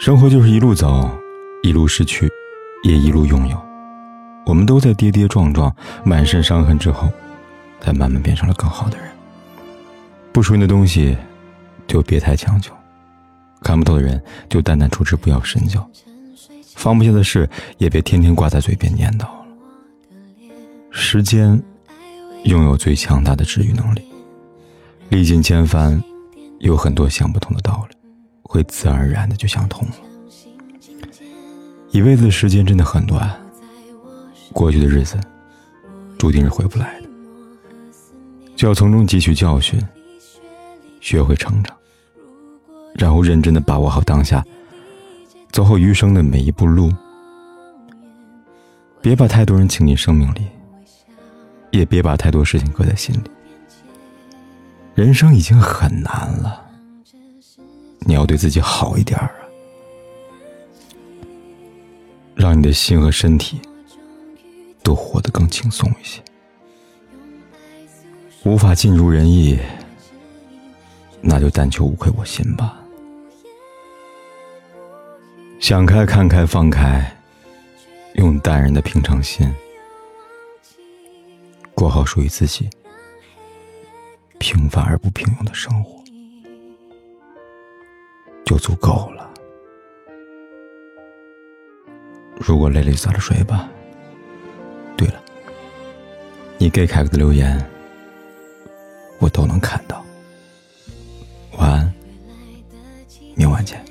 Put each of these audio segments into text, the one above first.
生活就是一路走，一路失去，也一路拥有。我们都在跌跌撞撞、满身伤痕之后，才慢慢变成了更好的人。不属于的东西，就别太强求；看不透的人，就淡淡处之，不要深交。放不下的事，也别天天挂在嘴边念叨了。时间拥有最强大的治愈能力，历尽千帆，有很多想不通的道理。会自然而然的就想通了。一辈子的时间真的很短，过去的日子注定是回不来的，就要从中汲取教训，学会成长，然后认真的把握好当下，走好余生的每一步路。别把太多人请进生命里，也别把太多事情搁在心里。人生已经很难了。你要对自己好一点啊，让你的心和身体都活得更轻松一些。无法尽如人意，那就但求无愧我心吧。想开、看开、放开，用淡然的平常心，过好属于自己平凡而不平庸的生活。足够了。如果累了，早点睡吧。对了，你给凯哥的留言，我都能看到。晚安，明晚见。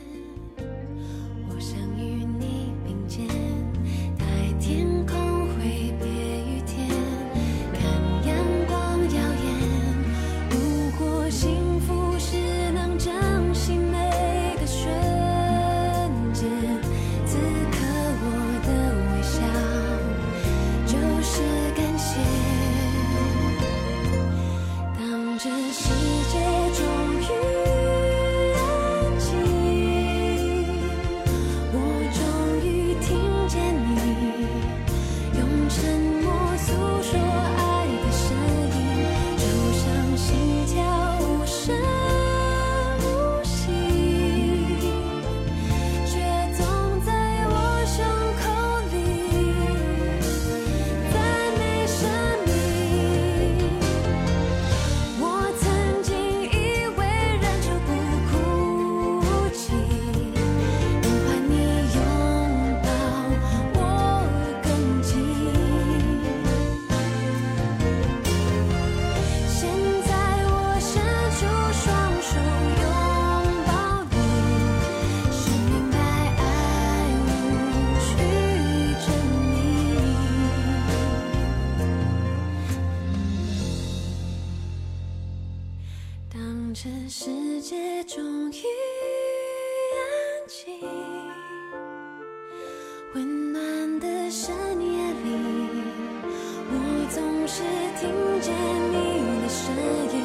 当这世界终于安静，温暖的深夜里，我总是听见你的声音。